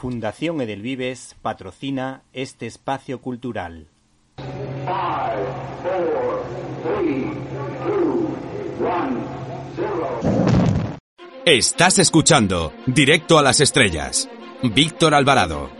Fundación Edelvives patrocina este espacio cultural. Estás escuchando Directo a las Estrellas. Víctor Alvarado.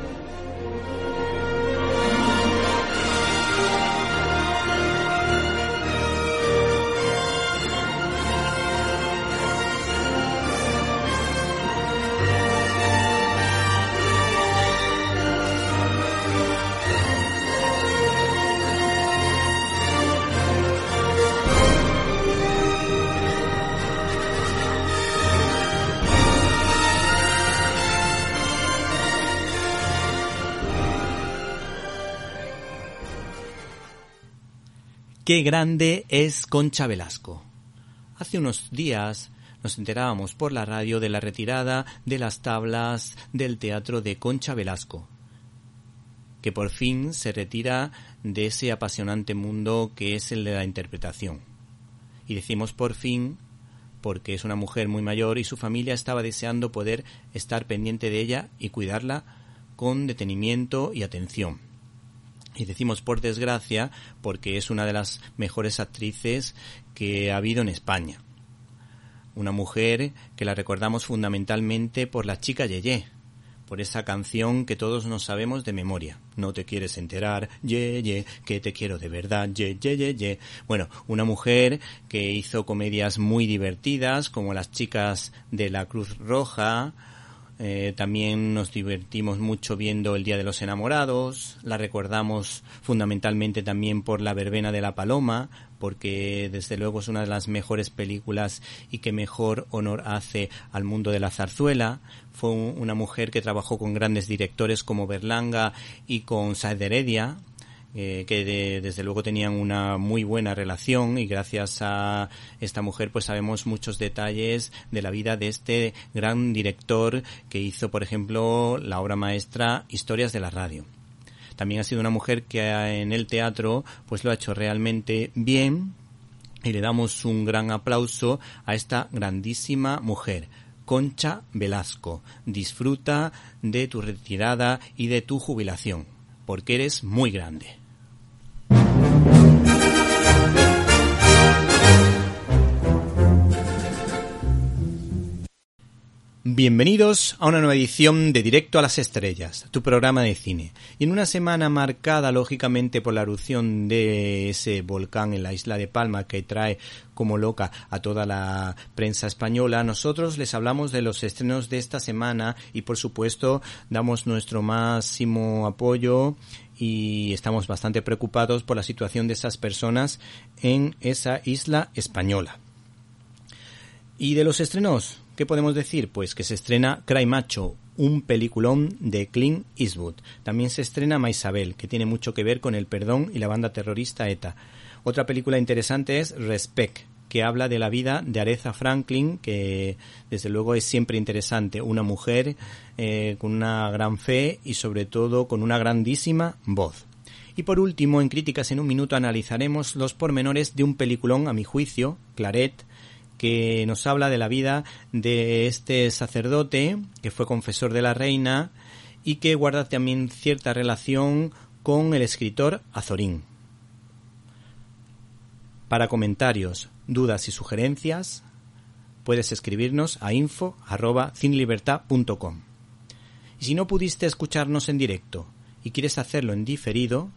Qué grande es Concha Velasco. Hace unos días nos enterábamos por la radio de la retirada de las tablas del teatro de Concha Velasco, que por fin se retira de ese apasionante mundo que es el de la interpretación. Y decimos por fin porque es una mujer muy mayor y su familia estaba deseando poder estar pendiente de ella y cuidarla con detenimiento y atención. Y decimos por desgracia porque es una de las mejores actrices que ha habido en España. Una mujer que la recordamos fundamentalmente por la chica Yeye, por esa canción que todos nos sabemos de memoria. No te quieres enterar, ye, ye, que te quiero de verdad, ye, ye, ye. Bueno, una mujer que hizo comedias muy divertidas como Las chicas de la Cruz Roja, eh, también nos divertimos mucho viendo El Día de los Enamorados. La recordamos fundamentalmente también por La Verbena de la Paloma, porque desde luego es una de las mejores películas y que mejor honor hace al mundo de la zarzuela. Fue una mujer que trabajó con grandes directores como Berlanga y con Saed Heredia, eh, que de, desde luego tenían una muy buena relación y gracias a esta mujer pues sabemos muchos detalles de la vida de este gran director que hizo por ejemplo la obra maestra Historias de la Radio. También ha sido una mujer que en el teatro pues lo ha hecho realmente bien y le damos un gran aplauso a esta grandísima mujer. Concha Velasco, disfruta de tu retirada y de tu jubilación, porque eres muy grande. Bienvenidos a una nueva edición de Directo a las Estrellas, tu programa de cine. Y en una semana marcada lógicamente por la erupción de ese volcán en la isla de Palma que trae como loca a toda la prensa española, nosotros les hablamos de los estrenos de esta semana y por supuesto damos nuestro máximo apoyo y estamos bastante preocupados por la situación de esas personas en esa isla española. Y de los estrenos, ¿qué podemos decir? Pues que se estrena Cry Macho, un peliculón de Clint Eastwood. También se estrena Maisabel, que tiene mucho que ver con el perdón y la banda terrorista ETA. Otra película interesante es Respect, que habla de la vida de Aretha Franklin, que desde luego es siempre interesante. Una mujer eh, con una gran fe y sobre todo con una grandísima voz. Y por último, en Críticas en un Minuto analizaremos los pormenores de un peliculón, a mi juicio, Claret, que nos habla de la vida de este sacerdote que fue confesor de la reina y que guarda también cierta relación con el escritor Azorín. Para comentarios, dudas y sugerencias, puedes escribirnos a info.cinelibertad.com. Y si no pudiste escucharnos en directo y quieres hacerlo en diferido,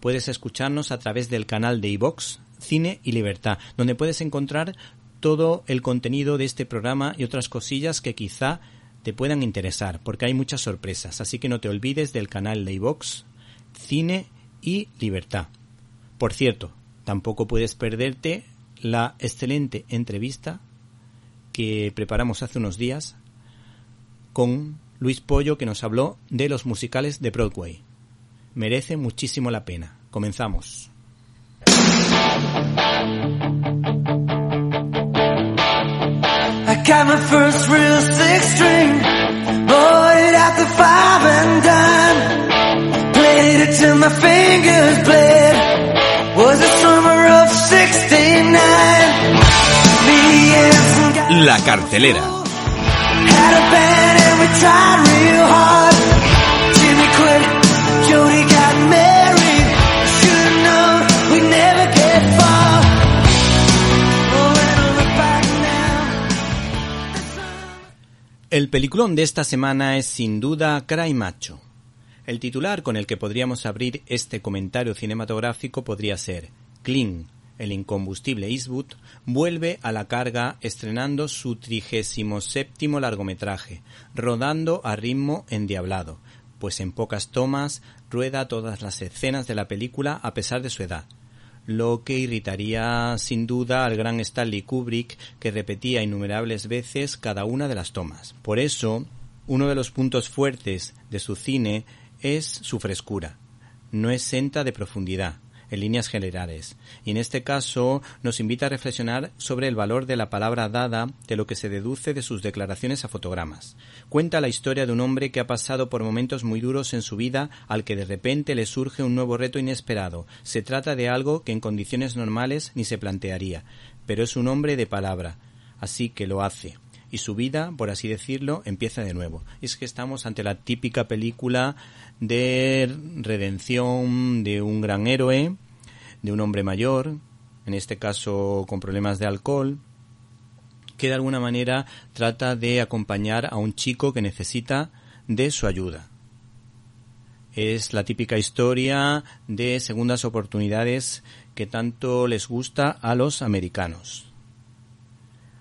puedes escucharnos a través del canal de iVox Cine y Libertad, donde puedes encontrar todo el contenido de este programa y otras cosillas que quizá te puedan interesar, porque hay muchas sorpresas. Así que no te olvides del canal de Cine y Libertad. Por cierto, tampoco puedes perderte la excelente entrevista que preparamos hace unos días con Luis Pollo que nos habló de los musicales de Broadway. Merece muchísimo la pena. Comenzamos. Got my first real six string, bought it at the five and dime. Played it till my fingers bled. Was the summer of 69. La cartelera. Had a band and we tried real hard. El peliculón de esta semana es sin duda Cry Macho. El titular con el que podríamos abrir este comentario cinematográfico podría ser Clean, el incombustible Eastwood, vuelve a la carga estrenando su trigésimo séptimo largometraje, rodando a ritmo endiablado, pues en pocas tomas rueda todas las escenas de la película a pesar de su edad, lo que irritaría sin duda al gran Stanley Kubrick que repetía innumerables veces cada una de las tomas. Por eso, uno de los puntos fuertes de su cine es su frescura. No es senta de profundidad, en líneas generales, y en este caso nos invita a reflexionar sobre el valor de la palabra dada de lo que se deduce de sus declaraciones a fotogramas. Cuenta la historia de un hombre que ha pasado por momentos muy duros en su vida al que de repente le surge un nuevo reto inesperado. Se trata de algo que en condiciones normales ni se plantearía, pero es un hombre de palabra, así que lo hace y su vida, por así decirlo, empieza de nuevo. Es que estamos ante la típica película de redención de un gran héroe, de un hombre mayor, en este caso con problemas de alcohol, que de alguna manera trata de acompañar a un chico que necesita de su ayuda. Es la típica historia de segundas oportunidades que tanto les gusta a los americanos.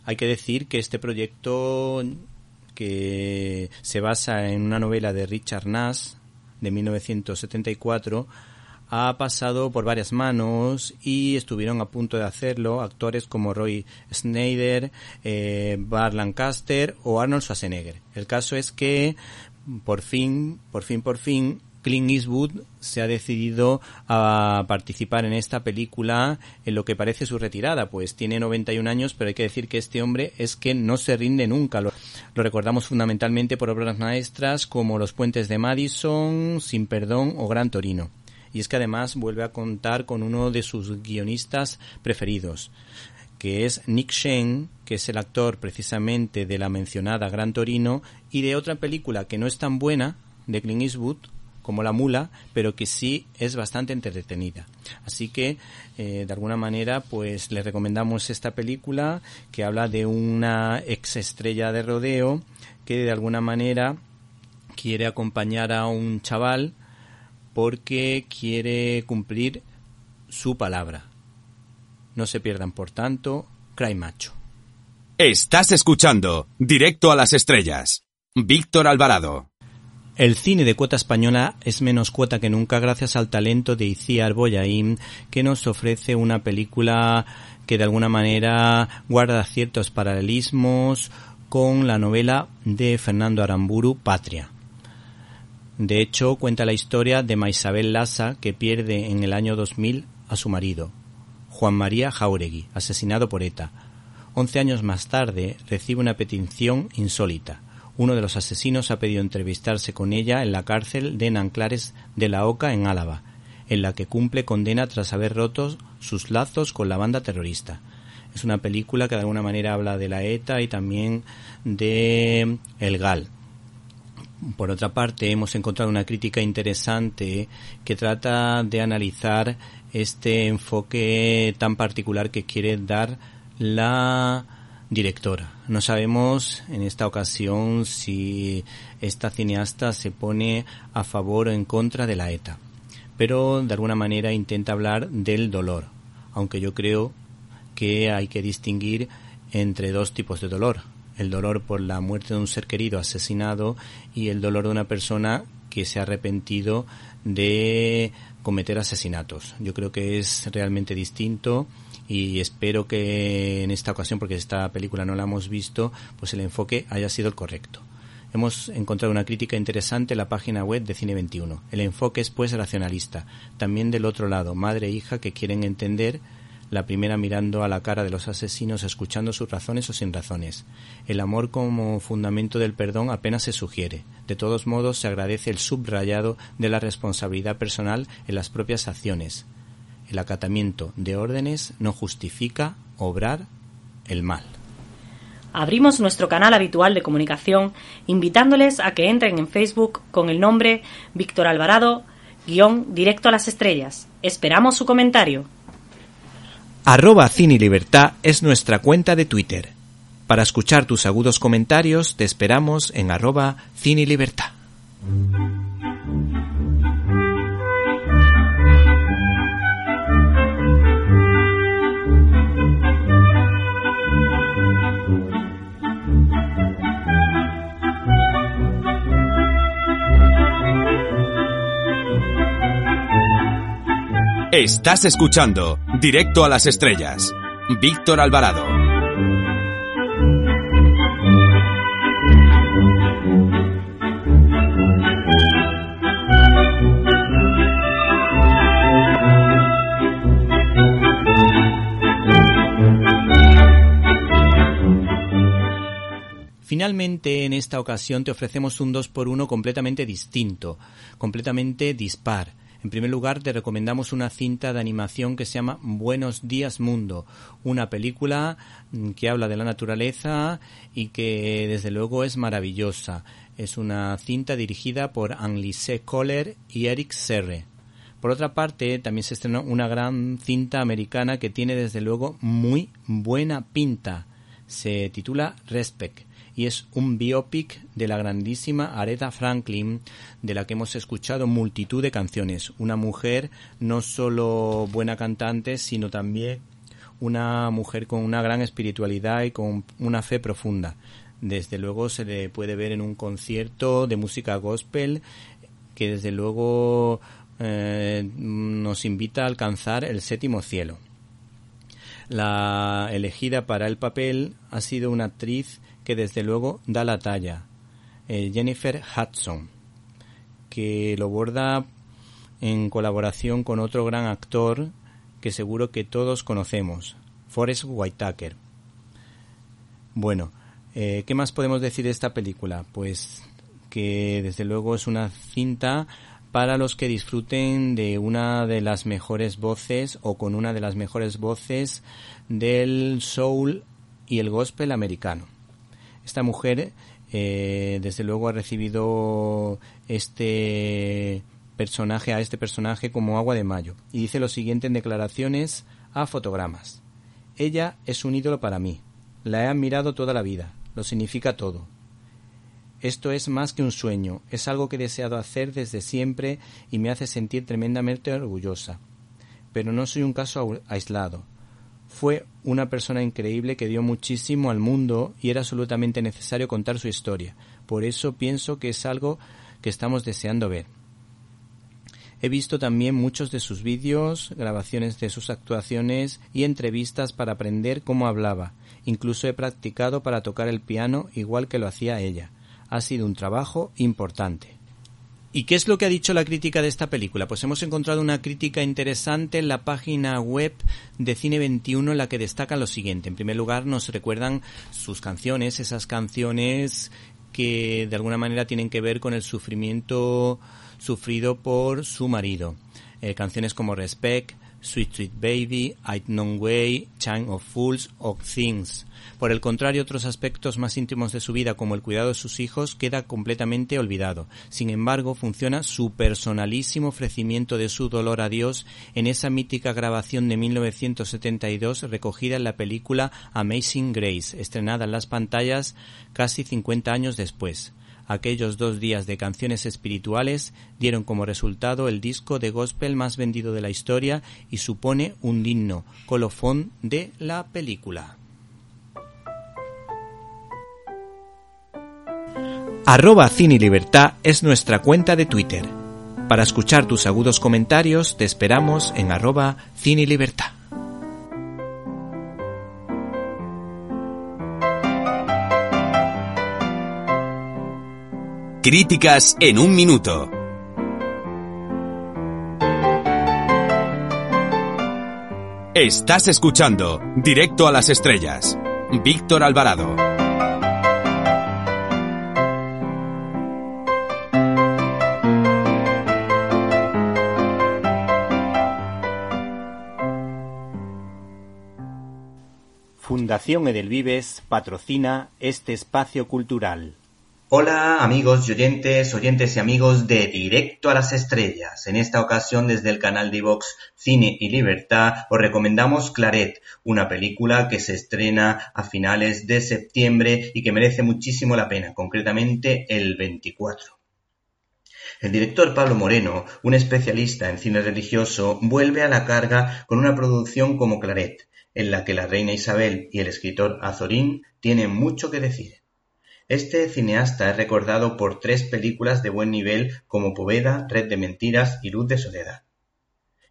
Hay que decir que este proyecto que se basa en una novela de Richard Nash de 1974 ha pasado por varias manos y estuvieron a punto de hacerlo actores como Roy Schneider, eh, Bart Lancaster o Arnold Schwarzenegger. El caso es que por fin, por fin, por fin, Clint Eastwood se ha decidido a participar en esta película en lo que parece su retirada, pues tiene 91 años, pero hay que decir que este hombre es que no se rinde nunca. Lo recordamos fundamentalmente por obras maestras como Los puentes de Madison, Sin perdón o Gran Torino. Y es que además vuelve a contar con uno de sus guionistas preferidos que es Nick Shane, que es el actor precisamente de la mencionada Gran Torino, y de otra película que no es tan buena, de Clint Eastwood, como La Mula, pero que sí es bastante entretenida. Así que, eh, de alguna manera, pues le recomendamos esta película que habla de una ex estrella de rodeo que de alguna manera quiere acompañar a un chaval porque quiere cumplir su palabra. No se pierdan, por tanto, Cry Macho. Estás escuchando Directo a las Estrellas. Víctor Alvarado. El cine de cuota española es menos cuota que nunca gracias al talento de Iciar Boyaín que nos ofrece una película que de alguna manera guarda ciertos paralelismos con la novela de Fernando Aramburu, Patria. De hecho, cuenta la historia de Maisabel Lassa, que pierde en el año 2000 a su marido, Juan María Jauregui, asesinado por ETA. Once años más tarde recibe una petición insólita. Uno de los asesinos ha pedido entrevistarse con ella en la cárcel de Nanclares de la Oca, en Álava, en la que cumple condena tras haber roto sus lazos con la banda terrorista. Es una película que de alguna manera habla de la ETA y también de el GAL, por otra parte, hemos encontrado una crítica interesante que trata de analizar este enfoque tan particular que quiere dar la directora. No sabemos en esta ocasión si esta cineasta se pone a favor o en contra de la ETA, pero de alguna manera intenta hablar del dolor, aunque yo creo que hay que distinguir entre dos tipos de dolor, el dolor por la muerte de un ser querido asesinado y el dolor de una persona que se ha arrepentido de cometer asesinatos. Yo creo que es realmente distinto y espero que en esta ocasión, porque esta película no la hemos visto, pues el enfoque haya sido el correcto. Hemos encontrado una crítica interesante en la página web de Cine 21. El enfoque es pues racionalista. También del otro lado, madre e hija que quieren entender la primera mirando a la cara de los asesinos, escuchando sus razones o sin razones. El amor como fundamento del perdón apenas se sugiere. De todos modos, se agradece el subrayado de la responsabilidad personal en las propias acciones. El acatamiento de órdenes no justifica obrar el mal. abrimos nuestro canal habitual de comunicación invitándoles a que entren en Facebook con el nombre Víctor Alvarado, guion directo a las estrellas. Esperamos su comentario. Arroba Cine Libertad es nuestra cuenta de Twitter. Para escuchar tus agudos comentarios te esperamos en arroba Cine Libertad. Estás escuchando Directo a las Estrellas. Víctor Alvarado. Finalmente, en esta ocasión te ofrecemos un 2x1 completamente distinto, completamente dispar en primer lugar, te recomendamos una cinta de animación que se llama Buenos días mundo, una película que habla de la naturaleza y que desde luego es maravillosa. Es una cinta dirigida por Anne-Lise Kohler y Eric Serre. Por otra parte, también se estrenó una gran cinta americana que tiene desde luego muy buena pinta. Se titula Respect y es un biopic de la grandísima Aretha Franklin, de la que hemos escuchado multitud de canciones. Una mujer no solo buena cantante, sino también una mujer con una gran espiritualidad y con una fe profunda. Desde luego se le puede ver en un concierto de música gospel que desde luego eh, nos invita a alcanzar el séptimo cielo. La elegida para el papel ha sido una actriz que desde luego da la talla, eh, Jennifer Hudson, que lo borda en colaboración con otro gran actor que seguro que todos conocemos, Forrest Whitaker. Bueno, eh, ¿qué más podemos decir de esta película? Pues que desde luego es una cinta para los que disfruten de una de las mejores voces o con una de las mejores voces del soul y el gospel americano. Esta mujer, eh, desde luego, ha recibido este personaje, a este personaje como agua de mayo. Y dice lo siguiente en declaraciones a fotogramas. Ella es un ídolo para mí. La he admirado toda la vida. Lo significa todo. Esto es más que un sueño, es algo que he deseado hacer desde siempre y me hace sentir tremendamente orgullosa. Pero no soy un caso aislado. Fue una persona increíble que dio muchísimo al mundo y era absolutamente necesario contar su historia. Por eso pienso que es algo que estamos deseando ver. He visto también muchos de sus vídeos, grabaciones de sus actuaciones y entrevistas para aprender cómo hablaba. Incluso he practicado para tocar el piano igual que lo hacía ella. Ha sido un trabajo importante. ¿Y qué es lo que ha dicho la crítica de esta película? Pues hemos encontrado una crítica interesante en la página web de Cine 21 en la que destaca lo siguiente. En primer lugar, nos recuerdan sus canciones, esas canciones que de alguna manera tienen que ver con el sufrimiento sufrido por su marido. Eh, canciones como Respect, Sweet Sweet Baby, I'd Known Way, Chime of Fools o Things. Por el contrario, otros aspectos más íntimos de su vida, como el cuidado de sus hijos, queda completamente olvidado. Sin embargo, funciona su personalísimo ofrecimiento de su dolor a Dios en esa mítica grabación de 1972 recogida en la película Amazing Grace, estrenada en las pantallas casi 50 años después. Aquellos dos días de canciones espirituales dieron como resultado el disco de gospel más vendido de la historia y supone un digno colofón de la película. Arroba Cine Libertad es nuestra cuenta de Twitter. Para escuchar tus agudos comentarios te esperamos en arroba Cine Libertad. Críticas en un minuto. Estás escuchando Directo a las Estrellas. Víctor Alvarado. Fundación Edelvives patrocina este espacio cultural. Hola amigos y oyentes, oyentes y amigos de Directo a las Estrellas. En esta ocasión desde el canal de Vox Cine y Libertad os recomendamos Claret, una película que se estrena a finales de septiembre y que merece muchísimo la pena, concretamente el 24. El director Pablo Moreno, un especialista en cine religioso, vuelve a la carga con una producción como Claret, en la que la reina Isabel y el escritor Azorín tienen mucho que decir. Este cineasta es recordado por tres películas de buen nivel como Poveda, Red de Mentiras y Luz de Soledad.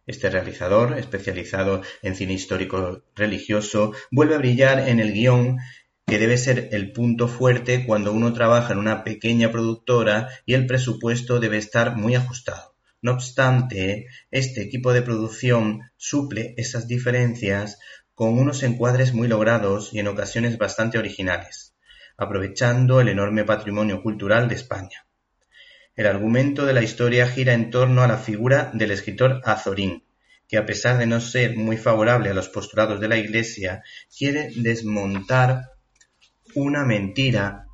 Este realizador, especializado en cine histórico religioso, vuelve a brillar en el guion que debe ser el punto fuerte cuando uno trabaja en una pequeña productora y el presupuesto debe estar muy ajustado. No obstante, este equipo de producción suple esas diferencias con unos encuadres muy logrados y en ocasiones bastante originales aprovechando el enorme patrimonio cultural de España. El argumento de la historia gira en torno a la figura del escritor Azorín, que a pesar de no ser muy favorable a los postulados de la Iglesia, quiere desmontar una mentira,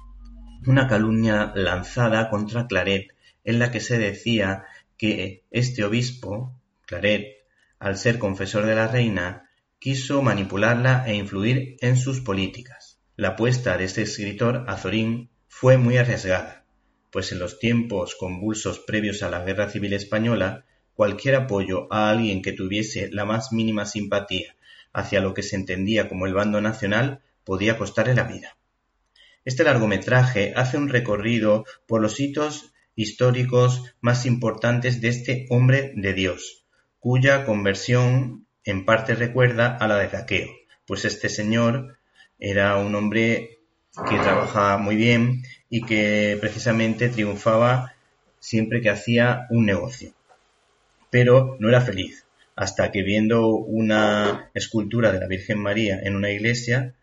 una calumnia lanzada contra Claret, en la que se decía que este obispo, Claret, al ser confesor de la reina, quiso manipularla e influir en sus políticas. La apuesta de este escritor Azorín fue muy arriesgada, pues en los tiempos convulsos previos a la Guerra Civil Española, cualquier apoyo a alguien que tuviese la más mínima simpatía hacia lo que se entendía como el bando nacional podía costarle la vida. Este largometraje hace un recorrido por los hitos históricos más importantes de este hombre de Dios, cuya conversión en parte recuerda a la de Zaqueo, pues este señor era un hombre que trabajaba muy bien y que precisamente triunfaba siempre que hacía un negocio. Pero no era feliz, hasta que viendo una escultura de la Virgen María en una iglesia,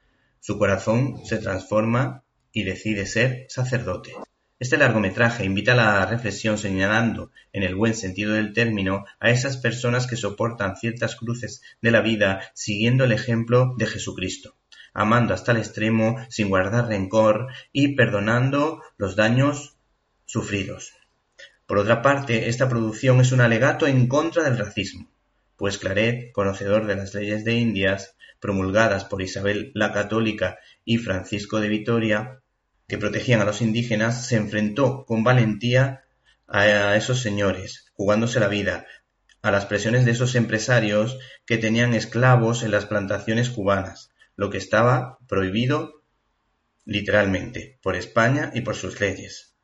su corazón se transforma y decide ser sacerdote. Este largometraje invita a la reflexión señalando, en el buen sentido del término, a esas personas que soportan ciertas cruces de la vida siguiendo el ejemplo de Jesucristo amando hasta el extremo, sin guardar rencor y perdonando los daños sufridos. Por otra parte, esta producción es un alegato en contra del racismo, pues Claret, conocedor de las leyes de Indias, promulgadas por Isabel la Católica y Francisco de Vitoria, que protegían a los indígenas, se enfrentó con valentía a esos señores, jugándose la vida, a las presiones de esos empresarios que tenían esclavos en las plantaciones cubanas, lo que estaba prohibido literalmente por España y por sus leyes.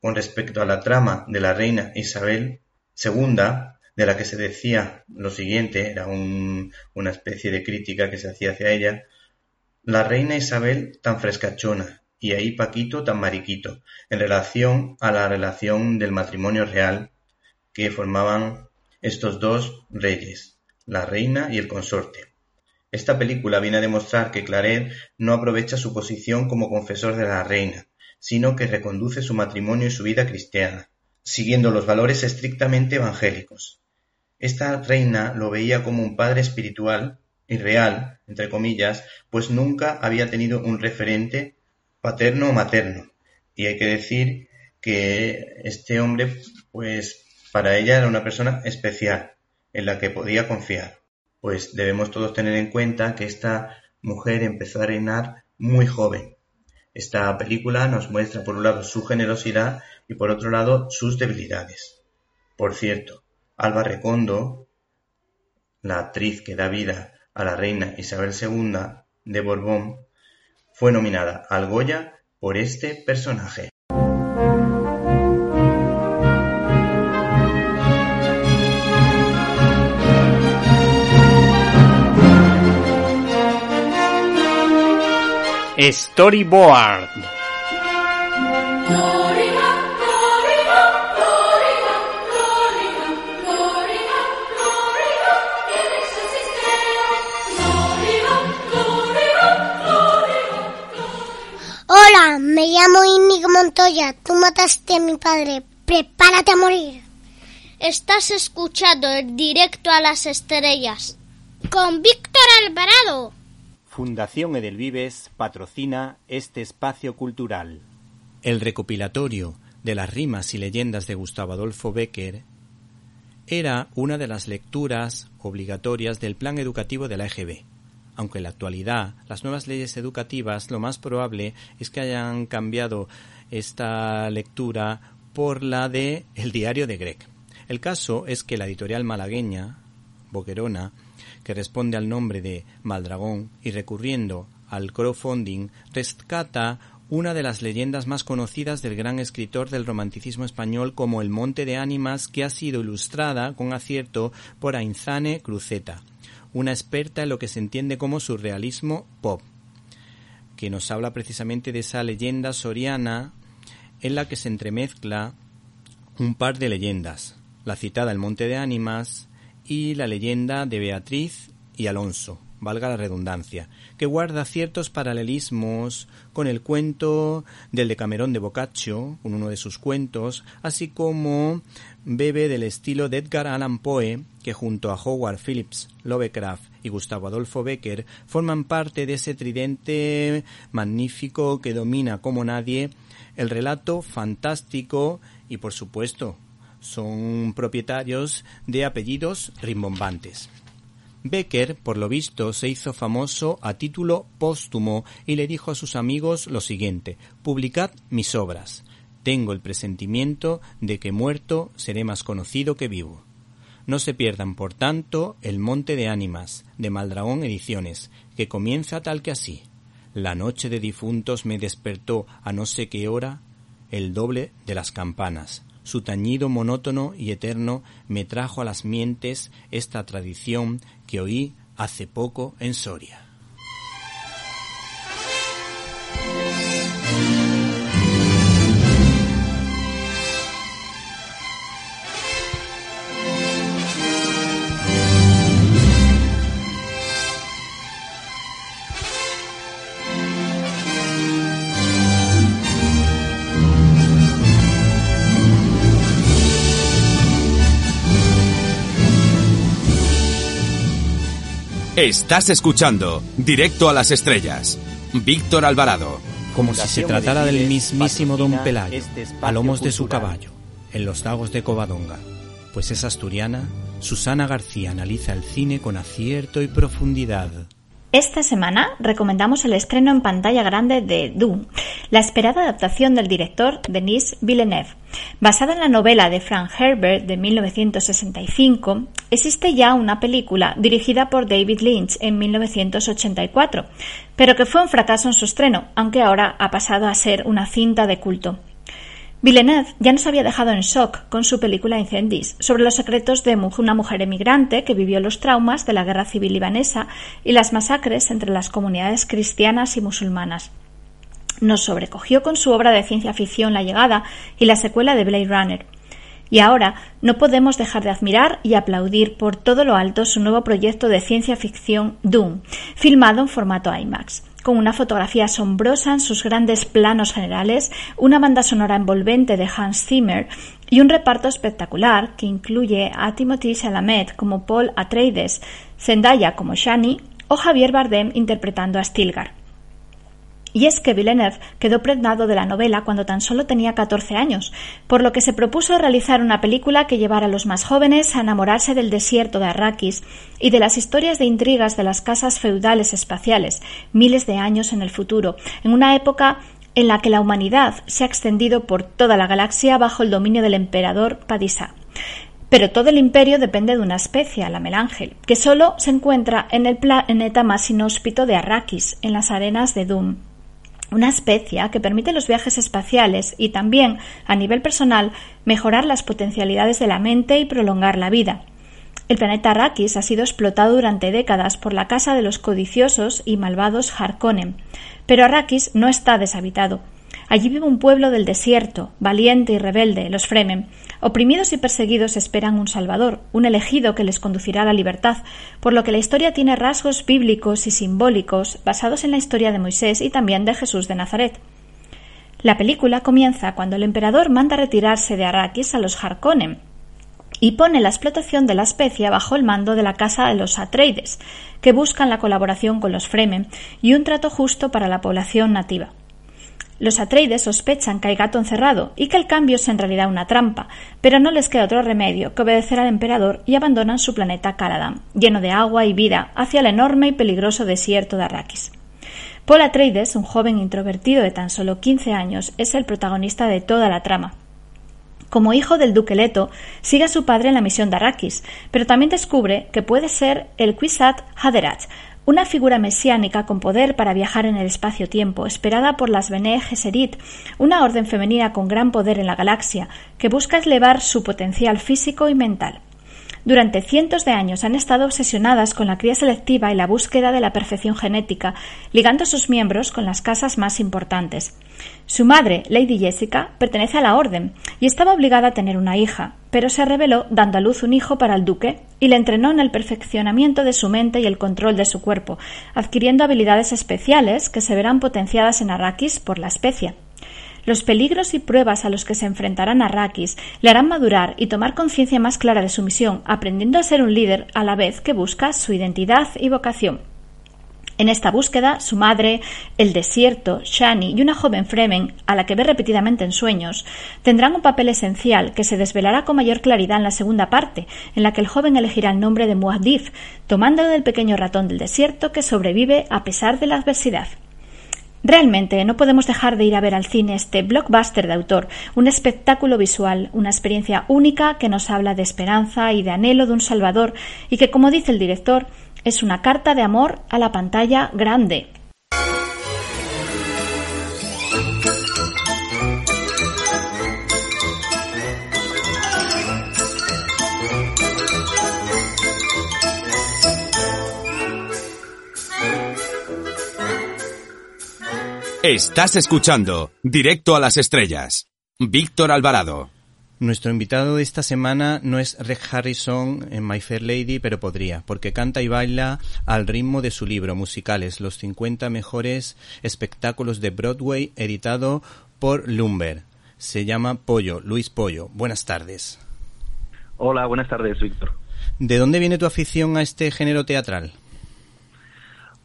Con respecto a la trama de la reina Isabel II, de la que se decía lo siguiente, era una especie de crítica que se hacía hacia ella, la reina Isabel tan frescachona y ahí Paquito tan mariquito, en relación a la relación del matrimonio real que formaban estos dos reyes, la reina y el consorte. Esta película viene a demostrar que Claret no aprovecha su posición como confesor de la reina, sino que reconduce su matrimonio y su vida cristiana, siguiendo los valores estrictamente evangélicos. Esta reina lo veía como un padre espiritual y real, entre comillas, pues nunca había tenido un referente paterno o materno. Y hay que decir que este hombre, pues para ella era una persona especial, en la que podía confiar pues debemos todos tener en cuenta que esta mujer empezó a reinar muy joven. Esta película nos muestra por un lado su generosidad y por otro lado sus debilidades. Por cierto, Alba Recondo, la actriz que da vida a la reina Isabel II de Borbón, fue nominada al Goya por este personaje. Storyboard. Hola, me llamo Inigo Montoya. Tú mataste a mi padre. Prepárate a morir. Estás escuchando el directo a las estrellas con Víctor Alvarado. Fundación Edelvives patrocina este espacio cultural. El recopilatorio de las rimas y leyendas de Gustavo Adolfo Becker era una de las lecturas obligatorias del plan educativo de la EGB. Aunque en la actualidad las nuevas leyes educativas lo más probable es que hayan cambiado esta lectura por la de El diario de Greg. El caso es que la editorial malagueña, Boquerona, que responde al nombre de Maldragón y recurriendo al crowdfunding, rescata una de las leyendas más conocidas del gran escritor del romanticismo español como El Monte de Ánimas, que ha sido ilustrada con acierto por Ainzane Cruzeta, una experta en lo que se entiende como surrealismo pop, que nos habla precisamente de esa leyenda soriana en la que se entremezcla un par de leyendas, la citada El Monte de Ánimas, y la leyenda de Beatriz y Alonso, valga la redundancia, que guarda ciertos paralelismos con el cuento del Decamerón de Boccaccio, uno de sus cuentos, así como bebe del estilo de Edgar Allan Poe, que junto a Howard Phillips, Lovecraft y Gustavo Adolfo Becker forman parte de ese tridente magnífico que domina como nadie el relato fantástico y por supuesto son propietarios de apellidos rimbombantes. Becker, por lo visto, se hizo famoso a título póstumo y le dijo a sus amigos lo siguiente Publicad mis obras. Tengo el presentimiento de que muerto seré más conocido que vivo. No se pierdan, por tanto, El Monte de Ánimas, de Maldragón Ediciones, que comienza tal que así. La noche de difuntos me despertó a no sé qué hora el doble de las campanas su tañido monótono y eterno me trajo a las mientes esta tradición que oí hace poco en Soria. Estás escuchando Directo a las Estrellas. Víctor Alvarado. Como si se tratara del mismísimo Don Pelayo, a lomos de su caballo, en los lagos de Covadonga. Pues es asturiana, Susana García analiza el cine con acierto y profundidad. Esta semana recomendamos el estreno en pantalla grande de Dune, la esperada adaptación del director Denis Villeneuve. Basada en la novela de Frank Herbert de 1965, existe ya una película dirigida por David Lynch en 1984, pero que fue un fracaso en su estreno, aunque ahora ha pasado a ser una cinta de culto. Villeneuve ya nos había dejado en shock con su película Incendies, sobre los secretos de una mujer emigrante que vivió los traumas de la guerra civil libanesa y las masacres entre las comunidades cristianas y musulmanas. Nos sobrecogió con su obra de ciencia ficción La llegada y la secuela de Blade Runner. Y ahora no podemos dejar de admirar y aplaudir por todo lo alto su nuevo proyecto de ciencia ficción Doom, filmado en formato IMAX con una fotografía asombrosa en sus grandes planos generales, una banda sonora envolvente de Hans Zimmer y un reparto espectacular que incluye a Timothy Chalamet como Paul Atreides, Zendaya como Shani o Javier Bardem interpretando a Stilgar. Y es que Villeneuve quedó pregnado de la novela cuando tan solo tenía 14 años, por lo que se propuso realizar una película que llevara a los más jóvenes a enamorarse del desierto de Arrakis y de las historias de intrigas de las casas feudales espaciales, miles de años en el futuro, en una época en la que la humanidad se ha extendido por toda la galaxia bajo el dominio del emperador Padishah. Pero todo el imperio depende de una especie, la melángel, que solo se encuentra en el planeta más inhóspito de Arrakis, en las arenas de Doom una especie que permite los viajes espaciales y también, a nivel personal, mejorar las potencialidades de la mente y prolongar la vida. El planeta Arrakis ha sido explotado durante décadas por la casa de los codiciosos y malvados Harkonnen, pero Arrakis no está deshabitado. Allí vive un pueblo del desierto, valiente y rebelde, los Fremen. Oprimidos y perseguidos esperan un Salvador, un elegido que les conducirá a la libertad, por lo que la historia tiene rasgos bíblicos y simbólicos basados en la historia de Moisés y también de Jesús de Nazaret. La película comienza cuando el emperador manda retirarse de Arrakis a los Harkonnen, y pone la explotación de la especie bajo el mando de la Casa de los Atreides, que buscan la colaboración con los Fremen y un trato justo para la población nativa. Los Atreides sospechan que hay gato encerrado y que el cambio es en realidad una trampa, pero no les queda otro remedio que obedecer al emperador y abandonan su planeta Caladan, lleno de agua y vida, hacia el enorme y peligroso desierto de Arrakis. Paul Atreides, un joven introvertido de tan solo 15 años, es el protagonista de toda la trama. Como hijo del duque Leto, sigue a su padre en la misión de Arrakis, pero también descubre que puede ser el Kwisatz Haderach, una figura mesiánica con poder para viajar en el espacio-tiempo, esperada por las Bene Gesserit, una orden femenina con gran poder en la galaxia, que busca elevar su potencial físico y mental. Durante cientos de años han estado obsesionadas con la cría selectiva y la búsqueda de la perfección genética, ligando a sus miembros con las casas más importantes. Su madre, Lady Jessica, pertenece a la orden y estaba obligada a tener una hija, pero se rebeló dando a luz un hijo para el duque y le entrenó en el perfeccionamiento de su mente y el control de su cuerpo, adquiriendo habilidades especiales que se verán potenciadas en Arrakis por la especia. Los peligros y pruebas a los que se enfrentarán Arrakis le harán madurar y tomar conciencia más clara de su misión, aprendiendo a ser un líder a la vez que busca su identidad y vocación. En esta búsqueda, su madre, el desierto, Shani y una joven Fremen, a la que ve repetidamente en sueños, tendrán un papel esencial que se desvelará con mayor claridad en la segunda parte, en la que el joven elegirá el nombre de Muad'Dib, tomándolo del pequeño ratón del desierto que sobrevive a pesar de la adversidad. Realmente no podemos dejar de ir a ver al cine este blockbuster de autor, un espectáculo visual, una experiencia única que nos habla de esperanza y de anhelo de un Salvador y que, como dice el director, es una carta de amor a la pantalla grande. Estás escuchando Directo a las Estrellas. Víctor Alvarado. Nuestro invitado de esta semana no es Rick Harrison en My Fair Lady, pero podría, porque canta y baila al ritmo de su libro Musicales, los 50 mejores espectáculos de Broadway, editado por Lumber. Se llama Pollo, Luis Pollo. Buenas tardes. Hola, buenas tardes, Víctor. ¿De dónde viene tu afición a este género teatral?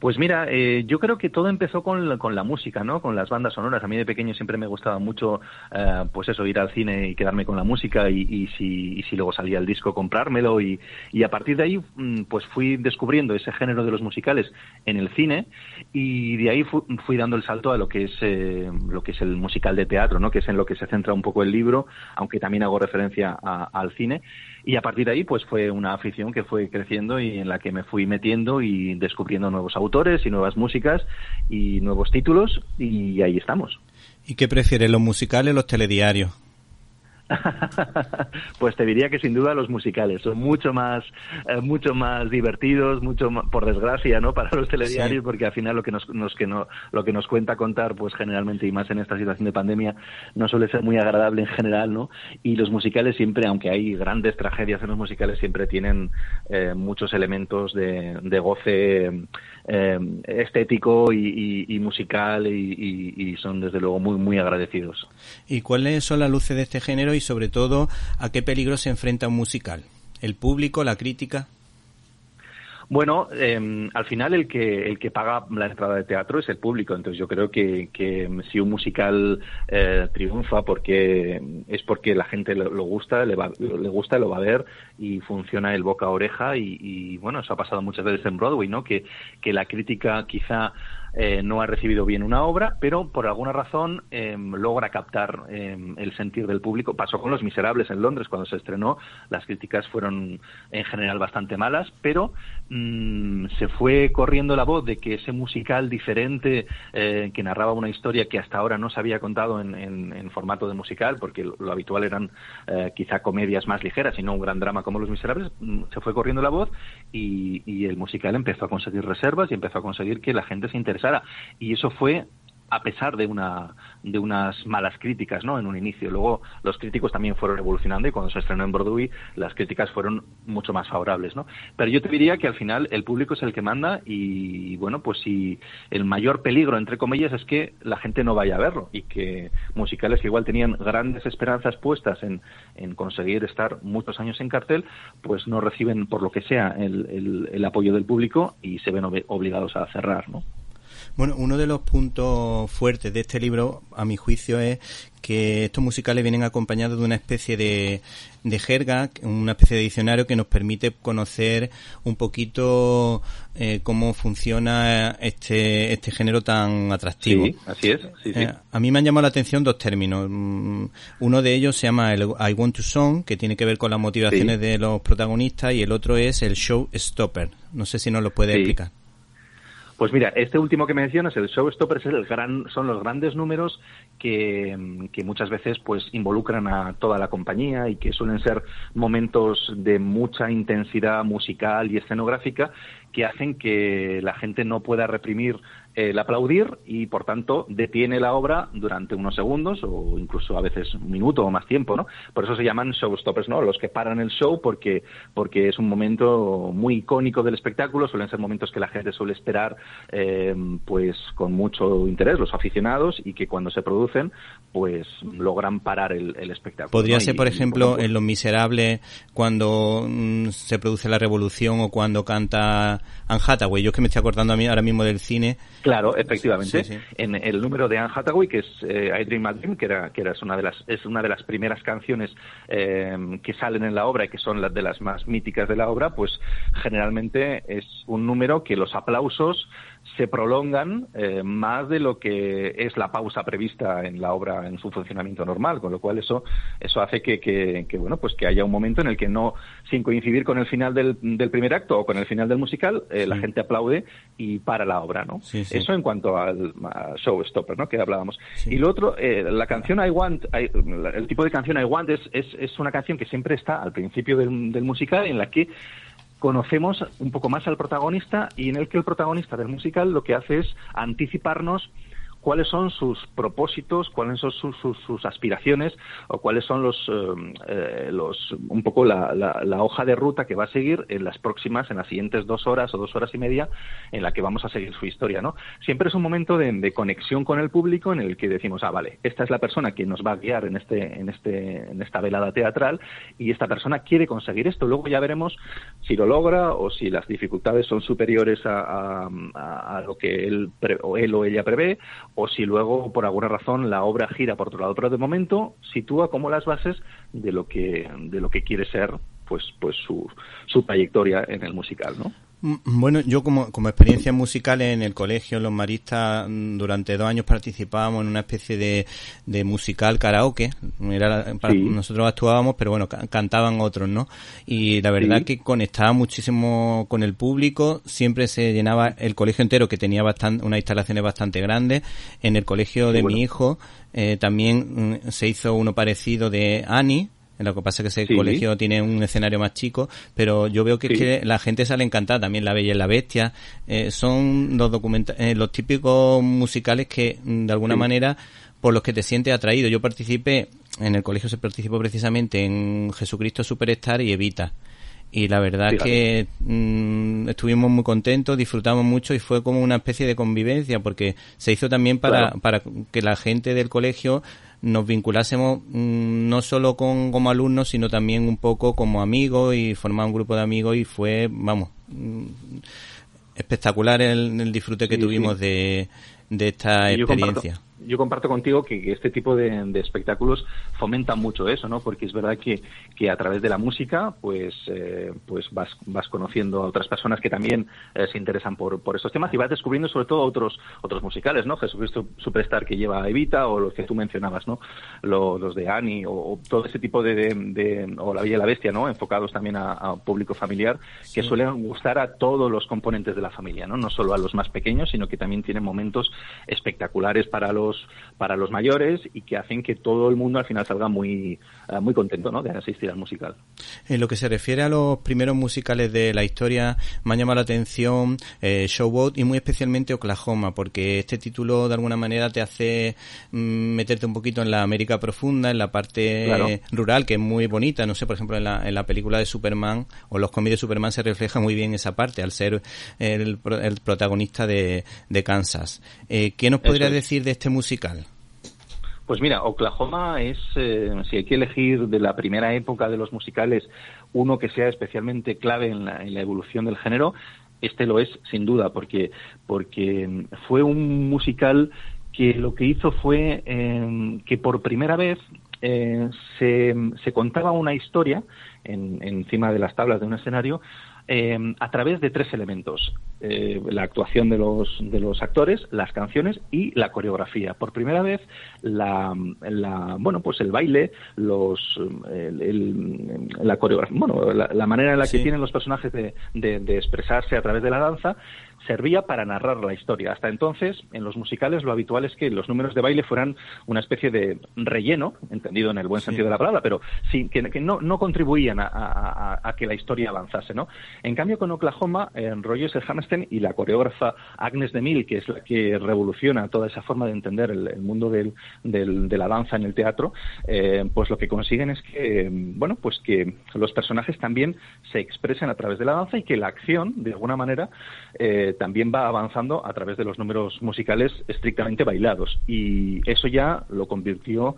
Pues mira, eh, yo creo que todo empezó con, la música, ¿no? Con las bandas sonoras. A mí de pequeño siempre me gustaba mucho, eh, pues eso, ir al cine y quedarme con la música y, y, si, y si, luego salía el disco, comprármelo. Y, y, a partir de ahí, mm, pues fui descubriendo ese género de los musicales en el cine y de ahí fu fui dando el salto a lo que es eh, lo que es el musical de teatro, ¿no? Que es en lo que se centra un poco el libro, aunque también hago referencia a, al cine. Y a partir de ahí, pues fue una afición que fue creciendo y en la que me fui metiendo y descubriendo nuevos autores y nuevas músicas y nuevos títulos y ahí estamos. ¿Y qué prefieres, los musicales o los telediarios? pues te diría que sin duda los musicales. Son mucho más eh, mucho más divertidos mucho más, por desgracia no para los telediarios sí. porque al final lo que nos, nos, que no lo que nos cuenta contar pues generalmente y más en esta situación de pandemia no suele ser muy agradable en general no y los musicales siempre aunque hay grandes tragedias en los musicales siempre tienen eh, muchos elementos de, de goce eh, estético y, y, y musical y, y, son desde luego muy muy agradecidos. Y cuáles son las luces de este género y sobre todo a qué peligro se enfrenta un musical el público la crítica bueno, eh, al final el que el que paga la entrada de teatro es el público, entonces yo creo que, que si un musical eh, triunfa porque es porque la gente lo, gusta, le, va, le gusta, lo va a ver y funciona el boca a oreja y, y, bueno, eso ha pasado muchas veces en Broadway, ¿no? Que, que la crítica quizá eh, no ha recibido bien una obra, pero por alguna razón eh, logra captar eh, el sentir del público. Pasó con Los Miserables en Londres cuando se estrenó, las críticas fueron en general bastante malas, pero mmm, se fue corriendo la voz de que ese musical diferente eh, que narraba una historia que hasta ahora no se había contado en, formato de musical, porque lo, habitual eran eh, quizá comedias más ligeras y no un gran drama como Los Miserables, mmm, se fue corriendo la voz y, y el musical empezó a conseguir reservas y empezó a conseguir que la gente se interesara y eso fue a pesar de una de unas malas críticas no en un inicio. Luego los críticos también fueron evolucionando y cuando se estrenó en Broadway las críticas fueron mucho más favorables no pero yo te diría que al final el público es el que manda y bueno pues si el mayor peligro entre comillas es que la gente no vaya a verlo y que musicales que igual tenían grandes esperanzas puestas en, conseguir estar muchos años en cartel pues no reciben por lo que sea el apoyo del público y se ven obligados a cerrar no bueno, uno de los puntos fuertes de este libro, a mi juicio, es que estos musicales vienen acompañados de una especie de, de jerga, una especie de diccionario que nos permite conocer un poquito eh, cómo funciona este, este género tan atractivo. Sí, así es. Eh, a mí me han llamado la atención dos términos. Mm, uno de ellos se llama el I Want to Song, que tiene que ver con las motivaciones de los protagonistas, y el otro es el Show Stopper. No sé si nos lo puede explicar. Pues mira, este último que mencionas, el showstopper, es el gran, son los grandes números que, que, muchas veces pues involucran a toda la compañía y que suelen ser momentos de mucha intensidad musical y escenográfica que hacen que la gente no pueda reprimir el aplaudir y, por tanto, detiene la obra durante unos segundos o incluso a veces un minuto o más tiempo, ¿no? Por eso se llaman showstoppers, ¿no? Los que paran el show porque, porque es un momento muy icónico del espectáculo, suelen ser momentos que la gente suele esperar, eh, pues, con mucho interés, los aficionados, y que cuando se producen, pues, logran parar el, espectáculo. Podría ser, por ejemplo, en Los Miserables, cuando mm, se produce la revolución o cuando canta Anne Hathaway. Yo es que me estoy acordando a mí ahora mismo del cine, Claro, efectivamente. En el número de Anne Hathaway, que es eh, I Dream a Dream, que era, que era una de las, es una de las primeras canciones eh, que salen en la obra y que son las de las más míticas de la obra, pues generalmente es un número que los aplausos se prolongan eh, más de lo que es la pausa prevista en la obra en su funcionamiento normal, con lo cual eso eso hace que, que, bueno pues que haya un momento en el que no sin coincidir con el final del, del primer acto o con el final del musical eh, la gente aplaude y para la obra, ¿no? Eso en cuanto al showstopper, ¿no? Que hablábamos. Y lo otro, eh, la canción I Want, el tipo de canción I Want es, es, es una canción que siempre está al principio del, del musical en la que conocemos un poco más al protagonista y en el que el protagonista del musical lo que hace es anticiparnos cuáles son sus propósitos, cuáles son sus, sus, aspiraciones o cuáles son los, eh, eh, los un poco la, la, hoja de ruta que va a seguir en las próximas, en las siguientes dos horas o dos horas y media en la que vamos a seguir su historia, ¿no? Siempre es un momento de, conexión con el público en el que decimos, ah, vale, esta es la persona que nos va a guiar en este, en este, en esta velada teatral y esta persona quiere conseguir esto. Luego ya veremos si lo logra o si las dificultades son superiores a, a, a lo que él, o él o ella prevé o si luego por alguna razón la obra gira por otro lado. Pero de momento sitúa como las bases de lo que, de lo que quiere ser pues, pues su, su trayectoria en el musical, ¿no? Bueno, yo como, como experiencia musical en el colegio, los maristas, mm, durante dos años participábamos en una especie de, de musical karaoke. Era Nosotros actuábamos, pero bueno, cantaban otros, ¿no? Y la verdad que conectaba muchísimo con el público. Siempre se llenaba el colegio entero, que tenía bastante, unas instalaciones bastante grandes. En el colegio de mi hijo eh, también mm, se hizo uno parecido de Annie lo que pasa es que ese colegio tiene un escenario más chico, pero yo veo que, la gente sale encantada también, La Bella y la Bestia. Eh, son los, eh, los típicos musicales que, mm, de alguna manera, por los que te sientes atraído. Yo participé, en el colegio se participó precisamente en Jesucristo Superstar y Evita. Y la verdad es que mm, estuvimos muy contentos, disfrutamos mucho y fue como una especie de convivencia porque se hizo también para, para que la gente del colegio nos vinculásemos mm, no solo con, como alumnos, sino también un poco como amigos y formar un grupo de amigos y fue, vamos, mm, espectacular el, el disfrute que tuvimos de, de esta experiencia yo comparto contigo que, este tipo de, espectáculos fomentan mucho eso, ¿no? Porque es verdad que, que a través de la música, pues, eh, pues vas, vas conociendo a otras personas que también eh, se interesan por, por estos temas y vas descubriendo sobre todo otros, otros musicales, ¿no? Jesucristo Superstar que lleva Evita o los que tú mencionabas, ¿no? Los, de Annie o, todo ese tipo de, de, o La Bella y la Bestia, ¿no? Enfocados también a, público familiar que suelen gustar a todos los componentes de la familia, ¿no? No solo a los más pequeños, sino que también tienen momentos espectaculares para los los para los mayores y que hacen que todo el mundo al final salga muy eh, muy contento ¿no? de asistir al musical. En lo que se refiere a los primeros musicales de la historia, me ha llamado la atención eh, Showboat y muy especialmente Oklahoma, porque este título de alguna manera te hace mm, meterte un poquito en la América profunda, en la parte rural, que es muy bonita. No sé, por ejemplo, en la, en la película de Superman o los cómics de Superman se refleja muy bien esa parte, al ser el, el protagonista de, de Kansas. Eh, ¿Qué nos podría decir de este musical? Pues mira, Oklahoma es, eh, si hay que elegir de la primera época de los musicales, uno que sea especialmente clave en la, evolución del género, este lo es sin duda, porque, porque fue un musical que lo que hizo fue eh, que por primera vez eh, se, se, contaba una historia en, encima de las tablas de un escenario eh, a través de tres elementos. Eh, la actuación de los, de los actores, las canciones y la coreografía. Por primera vez, la, la bueno, pues el baile, los, el, la coreografía, bueno, la, manera en la que tienen los personajes de, de expresarse a través de la danza servía para narrar la historia. Hasta entonces, en los musicales lo habitual es que los números de baile fueran una especie de relleno, entendido en el buen sentido de la palabra, pero sí, que, no, no, contribuían a, que la historia avanzase. ¿no? En cambio, con Oklahoma, eh, Rogers Hammerstein y la coreógrafa Agnes de Mille, que es la que revoluciona toda esa forma de entender el, mundo del, de la danza en el teatro, eh, pues lo que consiguen es que, bueno, pues que los personajes también se expresen a través de la danza y que la acción, de alguna manera, eh, también va avanzando a través de los números musicales estrictamente bailados. Y eso ya lo convirtió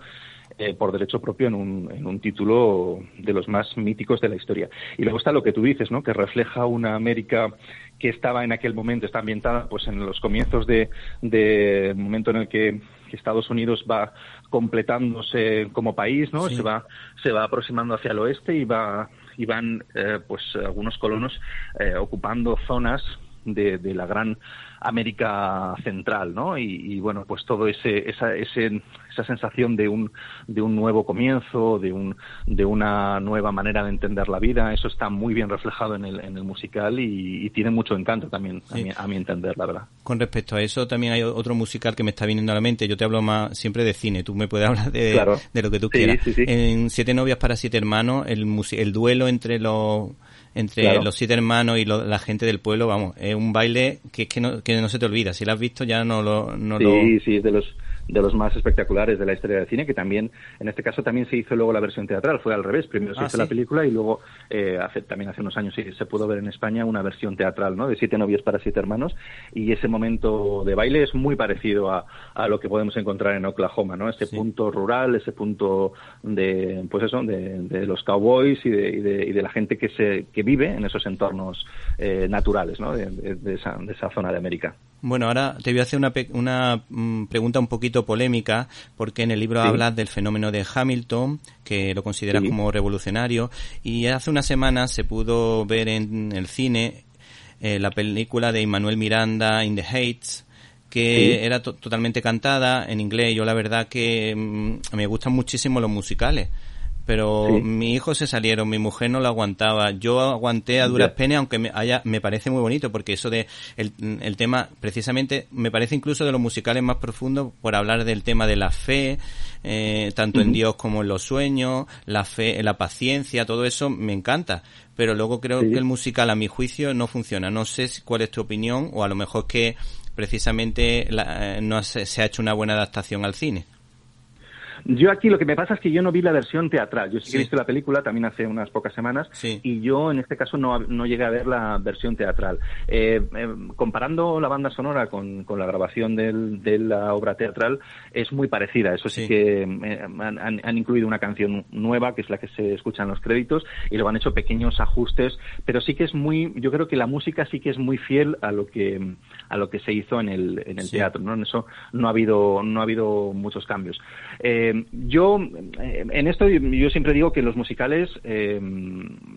eh, por derecho propio en un, en un, título de los más míticos de la historia. Y luego está lo que tú dices, ¿no? que refleja una América que estaba en aquel momento, está ambientada pues en los comienzos de, de momento en el que Estados Unidos va completándose como país, ¿no? Se va se va aproximando hacia el oeste y va y van eh, pues algunos colonos eh, ocupando zonas de, de la gran América Central, ¿no? Y, bueno, pues todo ese, esa, ese, esa sensación de un, de un nuevo comienzo, de, un, de una nueva manera de entender la vida, eso está muy bien reflejado en el, en el musical y, tiene mucho encanto también, a, mi, entender, la verdad. Con respecto a eso, también hay otro musical que me está viniendo a la mente. Yo te hablo más siempre de cine, tú me puedes hablar de, de lo que tú quieras. en Siete novias para siete hermanos, el, el duelo entre los entre los siete hermanos y la gente del pueblo, vamos, es un baile que es que no, que no se te olvida. Si lo has visto ya no lo... No sí, sí, es de los de los más espectaculares de la historia del cine, que también, en este caso también se hizo luego la versión teatral, fue al revés, primero se ah, hizo la película y luego, eh, hace, también hace unos años sí, se pudo ver en España una versión teatral, ¿no? De siete novios para siete hermanos, y ese momento de baile es muy parecido a, a lo que podemos encontrar en Oklahoma, ¿no? Ese punto rural, ese punto de, pues eso, de, de los cowboys y de, y de, y de, la gente que se, que vive en esos entornos eh, naturales, ¿no? De, de, esa, de esa zona de América. Bueno, ahora te voy a hacer una, una mm, pregunta un poquito polémica, porque en el libro hablas del fenómeno de Hamilton, que lo consideras como revolucionario, y hace una semana se pudo ver en el cine eh, la película de Immanuel Miranda, In the Heights, que era totalmente cantada en inglés. Yo la verdad que mm, me gustan muchísimo los musicales pero mi hijo se salieron, mi mujer no lo aguantaba, yo aguanté a duras penas, aunque me, haya, me parece muy bonito, porque eso de el, el, tema, precisamente, me parece incluso de los musicales más profundos por hablar del tema de la fe, eh, tanto en Dios como en los sueños, la fe, la paciencia, todo eso me encanta, pero luego creo que el musical, a mi juicio, no funciona. No sé cuál es tu opinión, o a lo mejor que precisamente la, eh, no se, se ha hecho una buena adaptación al cine. Yo aquí lo que me pasa es que yo no vi la versión teatral. Yo sí que he visto la película también hace unas pocas semanas y yo en este caso no, no llegué a ver la versión teatral. Eh, eh, comparando la banda sonora con, con la grabación del, de la obra teatral es muy parecida. Eso sí, que eh, han, han, incluido una canción nueva que es la que se escucha en los créditos y luego han hecho pequeños ajustes, pero sí que es muy, yo creo que la música sí que es muy fiel a lo que a lo que se hizo en el, en el teatro. ¿no? En eso no ha habido no ha habido muchos cambios. Eh, yo, eh, en esto, yo siempre digo que los musicales, eh,